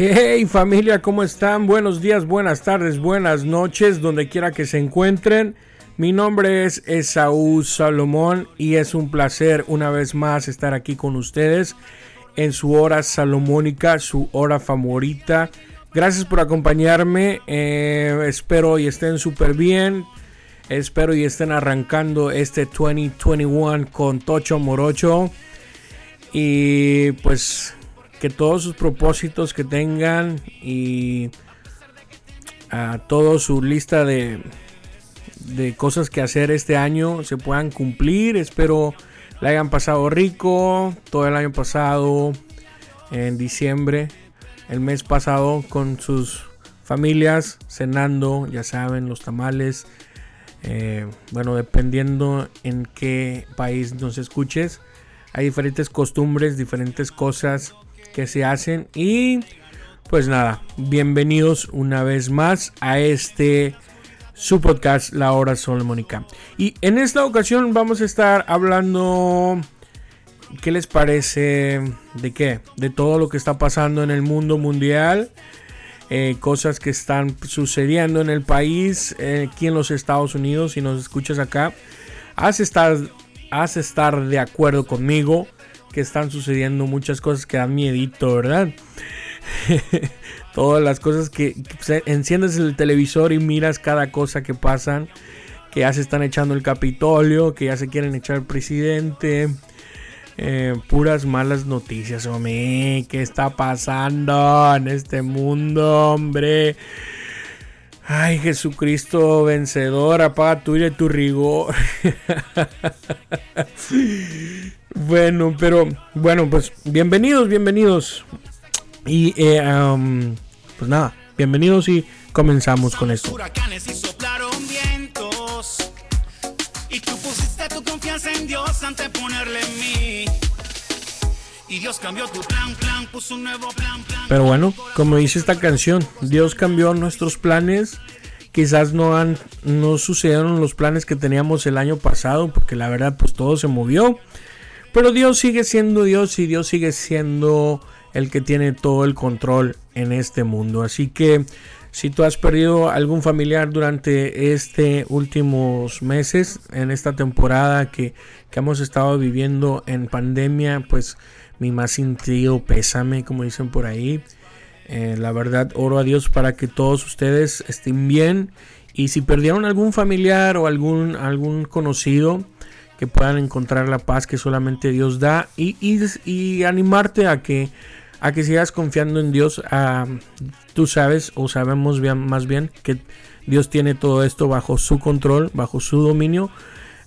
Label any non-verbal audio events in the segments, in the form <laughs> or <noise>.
Hey familia, ¿cómo están? Buenos días, buenas tardes, buenas noches, donde quiera que se encuentren. Mi nombre es Esaú Salomón y es un placer una vez más estar aquí con ustedes en su hora salomónica, su hora favorita. Gracias por acompañarme, eh, espero y estén súper bien. Espero y estén arrancando este 2021 con Tocho Morocho. Y pues que todos sus propósitos que tengan y a toda su lista de, de cosas que hacer este año se puedan cumplir. Espero la hayan pasado rico todo el año pasado, en diciembre, el mes pasado con sus familias, cenando, ya saben, los tamales. Eh, bueno, dependiendo en qué país nos escuches, hay diferentes costumbres, diferentes cosas que se hacen. Y pues nada, bienvenidos una vez más a este su podcast La Hora Solomónica. Y en esta ocasión vamos a estar hablando, ¿qué les parece? ¿De qué? De todo lo que está pasando en el mundo mundial. Eh, cosas que están sucediendo en el país, eh, aquí en los Estados Unidos, si nos escuchas acá, has estar, estar de acuerdo conmigo que están sucediendo muchas cosas que dan miedito, ¿verdad? <laughs> Todas las cosas que, enciendes el televisor y miras cada cosa que pasan, que ya se están echando el Capitolio, que ya se quieren echar el presidente. Eh, puras malas noticias, hombre. ¿Qué está pasando en este mundo, hombre? Ay, Jesucristo vencedor, apaga tu y tu rigor. <laughs> bueno, pero bueno, pues bienvenidos, bienvenidos. Y eh, pues nada, bienvenidos y comenzamos con esto. Y tú pusiste tu confianza en Dios ante ponerle en mí. Y Dios cambió tu plan, plan, puso un nuevo plan, plan. Pero bueno, como dice esta canción, Dios cambió nuestros planes. Quizás no han no sucedieron los planes que teníamos el año pasado, porque la verdad pues todo se movió. Pero Dios sigue siendo Dios y Dios sigue siendo el que tiene todo el control en este mundo. Así que si tú has perdido algún familiar durante este últimos meses, en esta temporada que, que hemos estado viviendo en pandemia, pues mi más sentido pésame, como dicen por ahí. Eh, la verdad, oro a Dios para que todos ustedes estén bien. Y si perdieron algún familiar o algún, algún conocido, que puedan encontrar la paz que solamente Dios da. Y, y, animarte a que, a que sigas confiando en Dios. tú sabes, o sabemos bien, más bien, que Dios tiene todo esto bajo su control, bajo su dominio.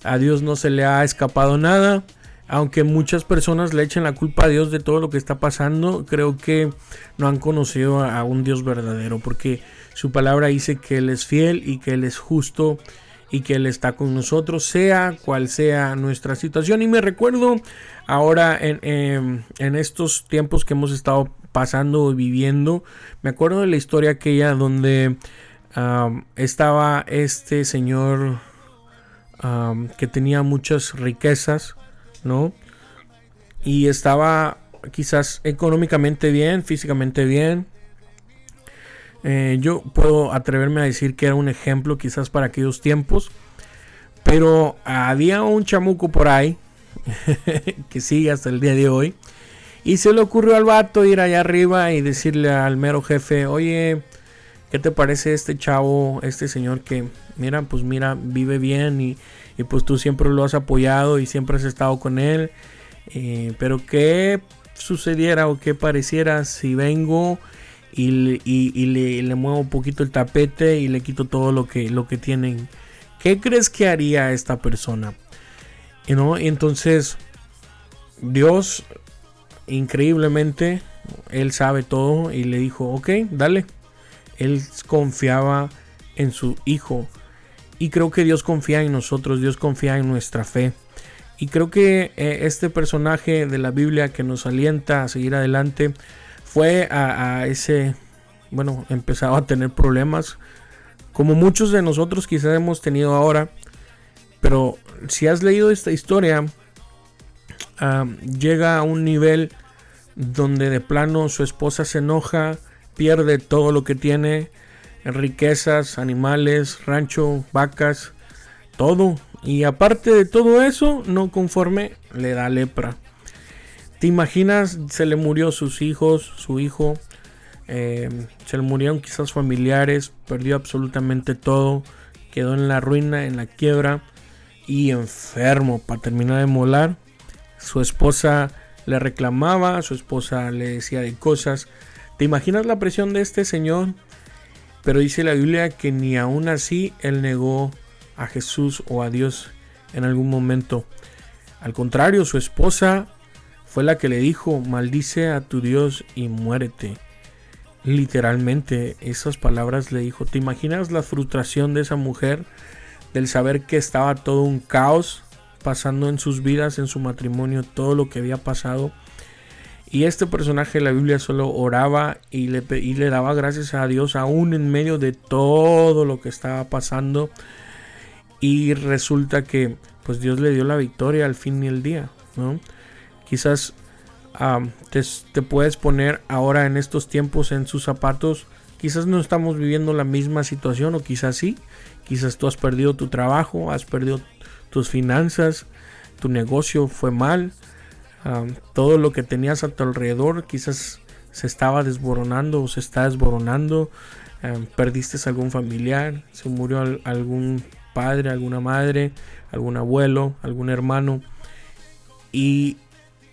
A Dios no se le ha escapado nada aunque muchas personas le echen la culpa a Dios de todo lo que está pasando, creo que no han conocido a un Dios verdadero, porque su palabra dice que Él es fiel y que Él es justo y que Él está con nosotros, sea cual sea nuestra situación. Y me recuerdo ahora en, em, estos tiempos que hemos estado pasando y viviendo, me acuerdo de la historia aquella donde estaba este señor que tenía muchas riquezas ¿no? Y estaba quizás económicamente bien, físicamente bien. Eh, yo puedo atreverme a decir que era un ejemplo quizás para aquellos tiempos. Pero había un chamuco por ahí <laughs> que sigue hasta el día de hoy. Y se le ocurrió al vato ir allá arriba y decirle al mero jefe, oye, ¿qué te parece este chavo, este señor que, mira, pues mira, vive bien y, y pues tú siempre lo has apoyado y siempre has estado con él. Eh, pero qué sucediera o qué pareciera si vengo y, le, muevo un poquito el tapete y le quito todo lo que, lo que tienen. ¿Qué crees que haría esta persona? Y ¿No? Y entonces Dios increíblemente, él sabe todo y le dijo, ok, dale. Él confiaba en su hijo. Y creo que Dios confía en nosotros, Dios confía en nuestra fe. Y creo que eh, este personaje de la Biblia que nos alienta a seguir adelante fue a, ese, bueno, empezaba a tener problemas, como muchos de nosotros quizás hemos tenido ahora. Pero si has leído esta historia, llega a un nivel donde de plano su esposa se enoja, pierde todo lo que tiene, riquezas, animales, rancho, vacas, todo. Y aparte de todo eso, no conforme, le da lepra. ¿Te imaginas? Se le murió sus hijos, su hijo, eh, se le murieron quizás familiares, perdió absolutamente todo, quedó en la ruina, en la quiebra y enfermo para terminar de molar. Su esposa le reclamaba, su esposa le decía de cosas. ¿Te imaginas la presión de este señor? Pero dice la Biblia que ni aún así él negó a Jesús o a Dios en algún momento. Al contrario, su esposa fue la que le dijo, maldice a tu Dios y muérete. Literalmente esas palabras le dijo, ¿te imaginas la frustración de esa mujer del saber que estaba todo un caos pasando en sus vidas, en su matrimonio, todo lo que había pasado? Y este personaje de la Biblia solo oraba y le, y le daba gracias a Dios aún en medio de todo lo que estaba pasando. Y resulta que pues Dios le dio la victoria al fin y el día. ¿no? Quizás te, puedes poner ahora en estos tiempos en sus zapatos. Quizás no estamos viviendo la misma situación o quizás sí. Quizás tú has perdido tu trabajo, has perdido tus finanzas, tu negocio fue mal todo lo que tenías a tu alrededor quizás se estaba desboronando o se está desboronando. perdiste algún familiar, se murió algún padre, alguna madre, algún abuelo, algún hermano. Y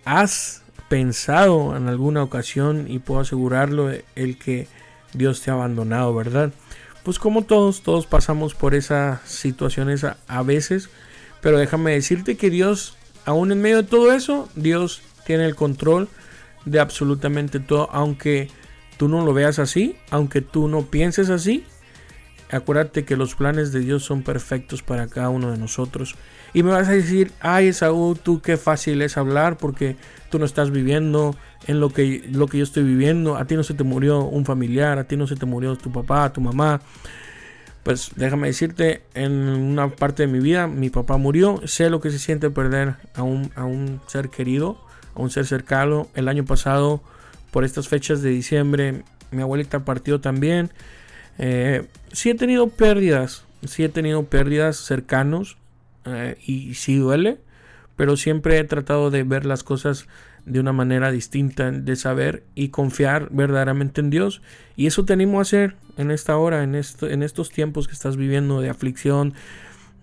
has pensado en alguna ocasión, y puedo asegurarlo, el que Dios te ha abandonado, ¿verdad? Pues como todos, todos pasamos por esas situaciones a veces, pero déjame decirte que Dios aún en medio de todo eso, Dios tiene el control de absolutamente todo, aunque tú no lo veas así, aunque tú no pienses así. Acuérdate que los planes de Dios son perfectos para cada uno de nosotros. Y me vas a decir, ay Esaú, tú qué fácil es hablar porque tú no estás viviendo en lo que, lo que yo estoy viviendo. A ti no se te murió un familiar, a ti no se te murió tu papá, tu mamá. Pues déjame decirte, en una parte de mi vida mi papá murió, sé lo que se siente perder a un, a un ser querido, a un ser cercano. El año pasado, por estas fechas de diciembre, mi abuelita partió también. Eh, sí he tenido pérdidas, sí he tenido pérdidas cercanos eh, y sí duele, pero siempre he tratado de ver las cosas de una manera distinta, de saber y confiar verdaderamente en Dios. Y eso te animo a hacer en esta hora, en, esto, en estos tiempos que estás viviendo de aflicción,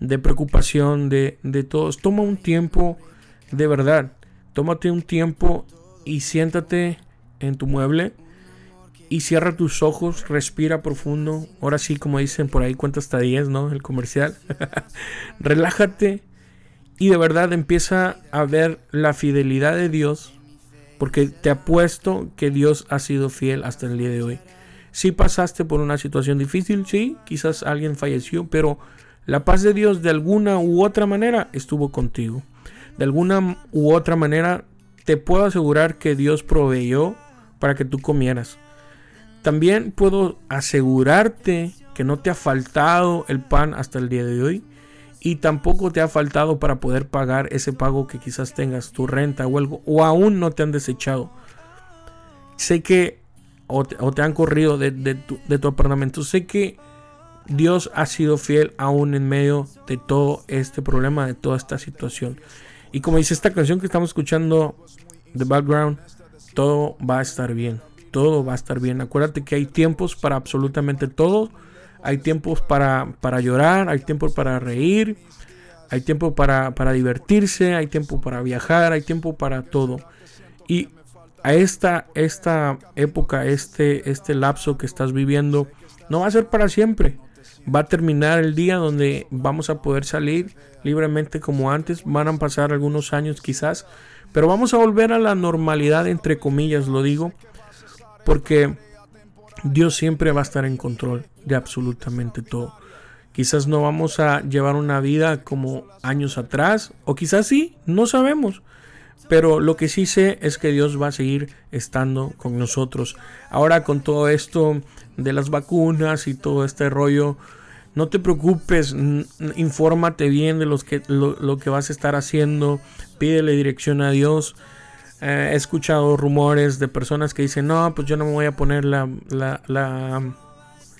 de preocupación, de, de todos. Toma un tiempo de verdad. Tómate un tiempo y siéntate en tu mueble y cierra tus ojos, respira profundo. Ahora sí, como dicen por ahí, cuenta hasta 10, ¿no? El comercial. <laughs> Relájate y de verdad empieza a ver la fidelidad de Dios, porque te apuesto que Dios ha sido fiel hasta el día de hoy. Si pasaste por una situación difícil, sí, quizás alguien falleció, pero la paz de Dios de alguna u otra manera estuvo contigo. De alguna u otra manera te puedo asegurar que Dios proveyó para que tú comieras. También puedo asegurarte que no te ha faltado el pan hasta el día de hoy y tampoco te ha faltado para poder pagar ese pago que quizás tengas, tu renta o algo, o aún no te han desechado. Sé que, o te, han corrido de, tu, de tu apartamento, sé que Dios ha sido fiel aún en medio de todo este problema, de toda esta situación. Y como dice esta canción que estamos escuchando, The Background, todo va a estar bien. Todo va a estar bien. Acuérdate que hay tiempos para absolutamente todo hay tiempos para, para llorar, hay tiempo para reír, hay tiempo para, para divertirse, hay tiempo para viajar, hay tiempo para todo. Y a esta, esta época, este, este lapso que estás viviendo, no va a ser para siempre. Va a terminar el día donde vamos a poder salir libremente como antes. Van a pasar algunos años quizás. Pero vamos a volver a la normalidad, entre comillas, lo digo. Porque Dios siempre va a estar en control de absolutamente todo. Quizás no vamos a llevar una vida como años atrás, o quizás sí, no sabemos. Pero lo que sí sé es que Dios va a seguir estando con nosotros. Ahora con todo esto de las vacunas y todo este rollo, no te preocupes, infórmate bien de que, lo, lo que vas a estar haciendo, pídele dirección a Dios. He escuchado rumores de personas que dicen, no, pues yo no me voy a poner la,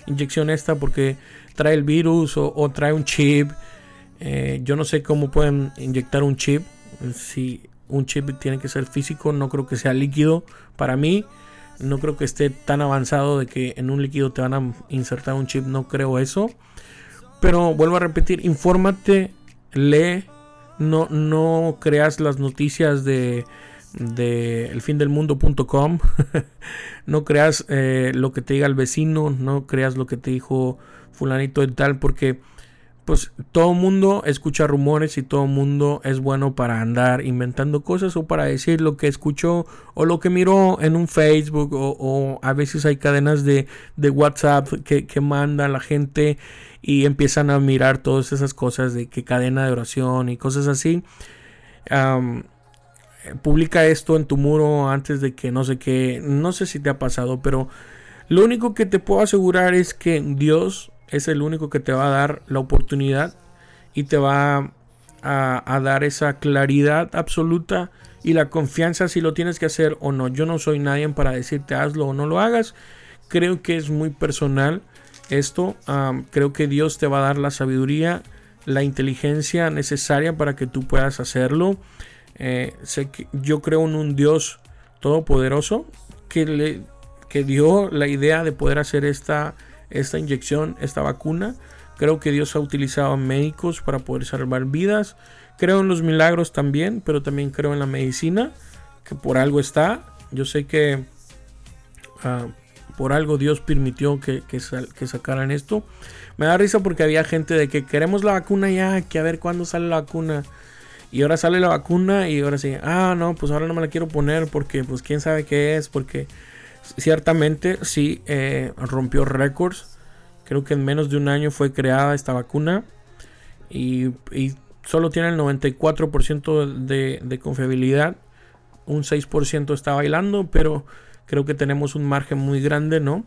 inyección esta porque trae el virus o, trae un chip. Eh, yo no sé cómo pueden inyectar un chip. Si un chip tiene que ser físico, no creo que sea líquido. Para mí, no creo que esté tan avanzado de que en un líquido te van a insertar un chip. No creo eso. Pero vuelvo a repetir, infórmate, lee, no, no creas las noticias de, de elfindelmundo.com, <laughs> no creas eh, lo que te diga el vecino, no creas lo que te dijo fulanito y tal, porque pues todo mundo escucha rumores y todo mundo es bueno para andar inventando cosas o para decir lo que escuchó o lo que miró en un Facebook o, a veces hay cadenas de, de WhatsApp que, que manda la gente y empiezan a mirar todas esas cosas de que cadena de oración y cosas así. Publica esto en tu muro antes de que no sé qué, no sé si te ha pasado, pero lo único que te puedo asegurar es que Dios es el único que te va a dar la oportunidad y te va a, dar esa claridad absoluta y la confianza si lo tienes que hacer o no. Yo no soy nadie para decirte hazlo o no lo hagas. Creo que es muy personal esto. creo que Dios te va a dar la sabiduría, la inteligencia necesaria para que tú puedas hacerlo. Eh, sé que yo creo en un Dios todopoderoso que le que dio la idea de poder hacer esta esta inyección, esta vacuna. Creo que Dios ha utilizado médicos para poder salvar vidas. Creo en los milagros también, pero también creo en la medicina, que por algo está. Yo sé que ah, por algo Dios permitió que, que, sacaran esto. Me da risa porque había gente de que queremos la vacuna ya, que a ver cuándo sale la vacuna. Y ahora sale la vacuna y ahora sí, ah, no, pues ahora no me la quiero poner porque pues quién sabe qué es, porque ciertamente sí eh, rompió récords. Creo que en menos de un año fue creada esta vacuna y, solo tiene el 94% de, de confiabilidad. Un 6% está bailando, pero creo que tenemos un margen muy grande, ¿no?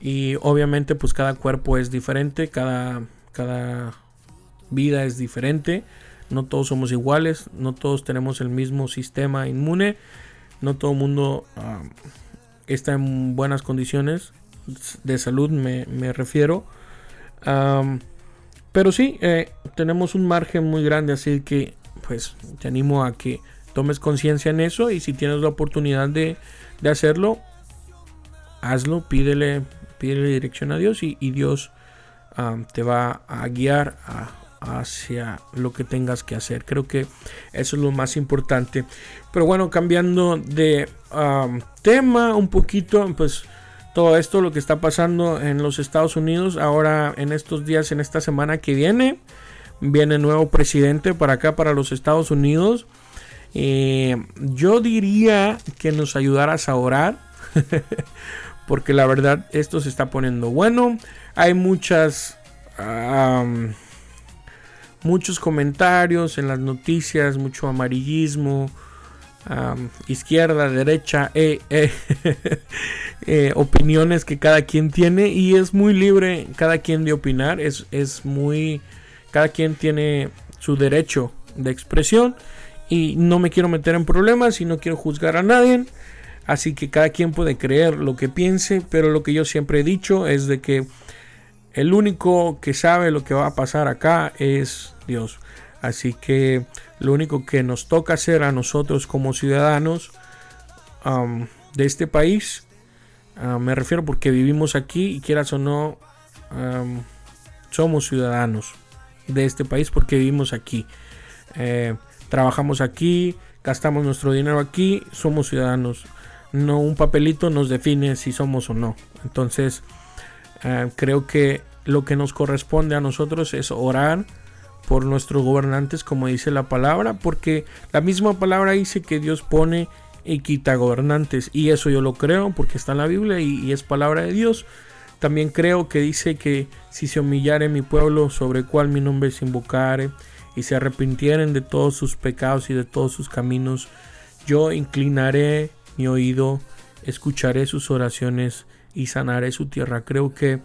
Y obviamente pues cada cuerpo es diferente, cada, cada vida es diferente, no todos somos iguales, no todos tenemos el mismo sistema inmune, no todo el mundo está en buenas condiciones de salud, me, refiero. pero sí, eh, tenemos un margen muy grande, así que pues te animo a que tomes conciencia en eso y si tienes la oportunidad de, hacerlo, hazlo, pídele, dirección a Dios y, Dios te va a guiar hacia lo que tengas que hacer. Creo que eso es lo más importante. Pero bueno, cambiando de tema un poquito, pues todo esto, lo que está pasando en los Estados Unidos, ahora en estos días, en esta semana que viene, viene nuevo presidente para acá, para los Estados Unidos. Eh, yo diría que nos ayudaras a orar. <laughs> porque la verdad esto se está poniendo bueno. Hay muchas muchos comentarios en las noticias, mucho amarillismo, izquierda, derecha, eh, eh, <laughs> eh, opiniones que cada quien tiene y es muy libre cada quien de opinar, es, es muy, cada quien tiene su derecho de expresión y no me quiero meter en problemas y no quiero juzgar a nadie. Así que cada quien puede creer lo que piense, pero lo que yo siempre he dicho es de que el único que sabe lo que va a pasar acá es Dios. Así que lo único que nos toca hacer a nosotros como ciudadanos de este país, me refiero porque vivimos aquí y quieras o no, somos ciudadanos de este país porque vivimos aquí. Eh, trabajamos aquí, gastamos nuestro dinero aquí, somos ciudadanos. No un papelito nos define si somos o no. Entonces, eh, creo que lo que nos corresponde a nosotros es orar por nuestros gobernantes, como dice la palabra, porque la misma palabra dice que Dios pone y quita gobernantes, y eso yo lo creo porque está en la Biblia y, es palabra de Dios. También creo que dice que si se humillare mi pueblo sobre el cual mi nombre se invocare y se arrepintieren de todos sus pecados y de todos sus caminos, yo inclinaré mi oído, escucharé sus oraciones y sanaré su tierra. Creo que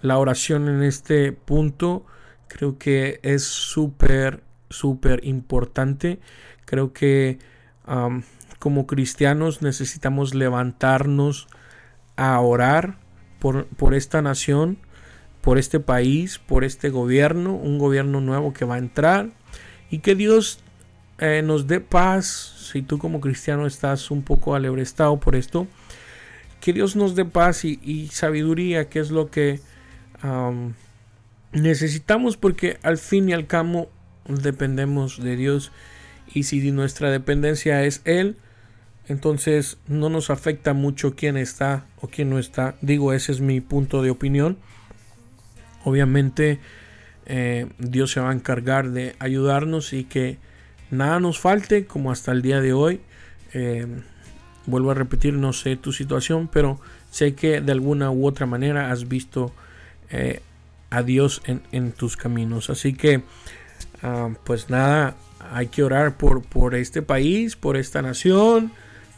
la oración en este punto creo que es súper, súper importante. Creo que como cristianos necesitamos levantarnos a orar por, por esta nación, por este país, por este gobierno, un gobierno nuevo que va a entrar y que Dios eh, nos dé paz. Si tú como cristiano estás un poco alebrestado por esto, que Dios nos dé paz y, sabiduría, que es lo que necesitamos, porque al fin y al cabo dependemos de Dios y si nuestra dependencia es Él, entonces no nos afecta mucho quién está o quién no está. Digo, ese es mi punto de opinión. Obviamente eh, Dios se va a encargar de ayudarnos y que nada nos falte como hasta el día de hoy. Eh, vuelvo a repetir, no sé tu situación, pero sé que de alguna u otra manera has visto eh, a Dios en, tus caminos. Así que, ah, pues nada, hay que orar por, este país, por esta nación,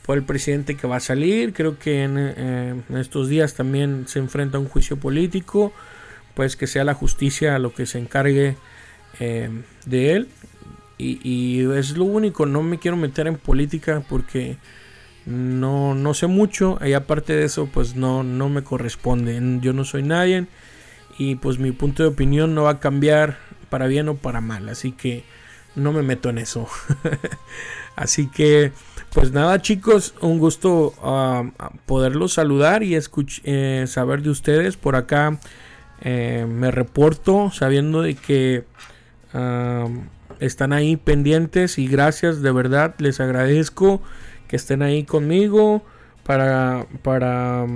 por el presidente que va a salir. Creo que en, eh, estos días también se enfrenta a un juicio político. Pues que sea la justicia lo que se encargue eh, de él. Y, es lo único, no me quiero meter en política porque no, sé mucho. Y aparte de eso, pues no me corresponde. Yo no soy nadie. Y pues mi punto de opinión no va a cambiar para bien o para mal. Así que no me meto en eso. <laughs> Así que, pues nada chicos, un gusto uh, poderlos saludar y eh, saber de ustedes. Por acá eh, me reporto sabiendo de que están ahí pendientes y gracias, de verdad, les agradezco que estén ahí conmigo para, para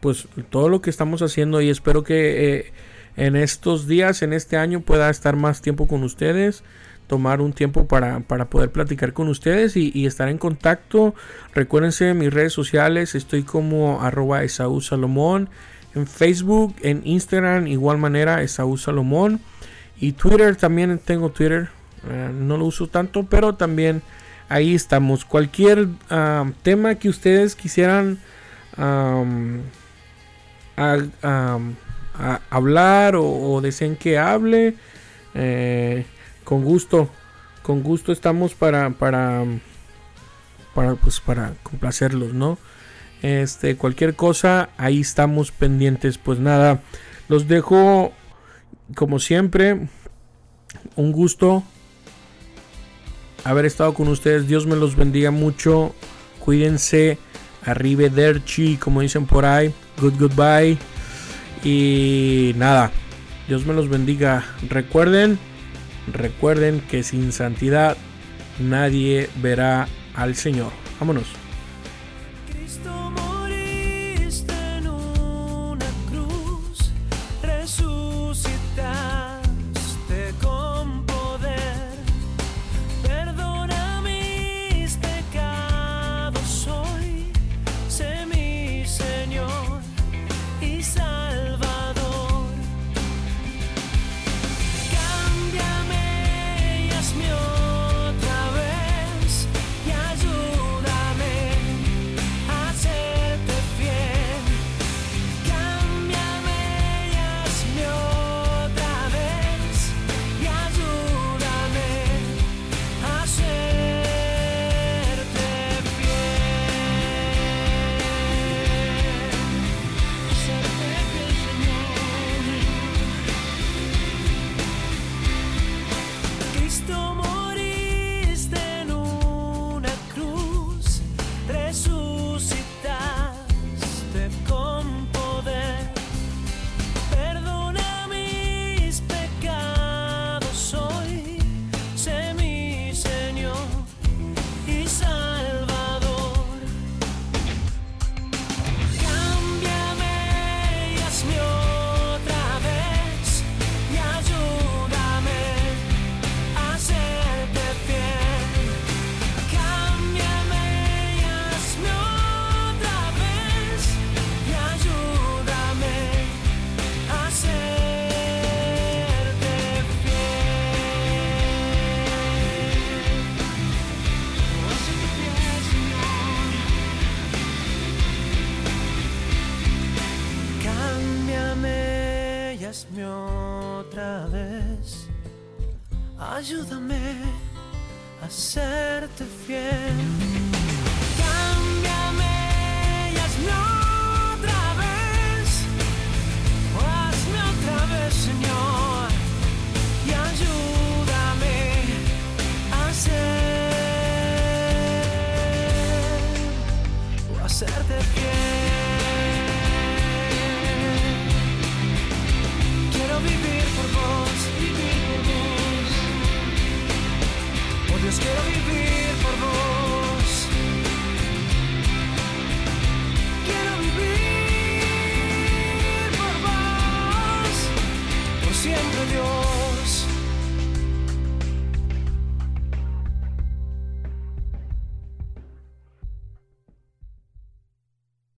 pues todo lo que estamos haciendo y espero que eh, en estos días, en este año pueda estar más tiempo con ustedes tomar un tiempo para, poder platicar con ustedes y, estar en contacto. Recuérdense mis redes sociales, estoy como arroba Esaú Salomón. En Facebook, en Instagram, igual manera Esaú Salomón. Y Twitter, también tengo Twitter. Eh, no lo uso tanto, pero también ahí estamos. Cualquier ah, tema que ustedes quisieran hablar o, deseen que hable. Eh, con gusto, con gusto estamos para, para, para, pues para complacerlos, ¿no? Este, cualquier cosa, ahí estamos pendientes. Pues nada, los dejo como siempre. Un gusto haber estado con ustedes. Dios me los bendiga mucho. Cuídense. Arrivederci, como dicen por ahí. Good goodbye. Y nada, Dios me los bendiga. Recuerden Recuerden que sin santidad nadie verá al Señor. Vámonos.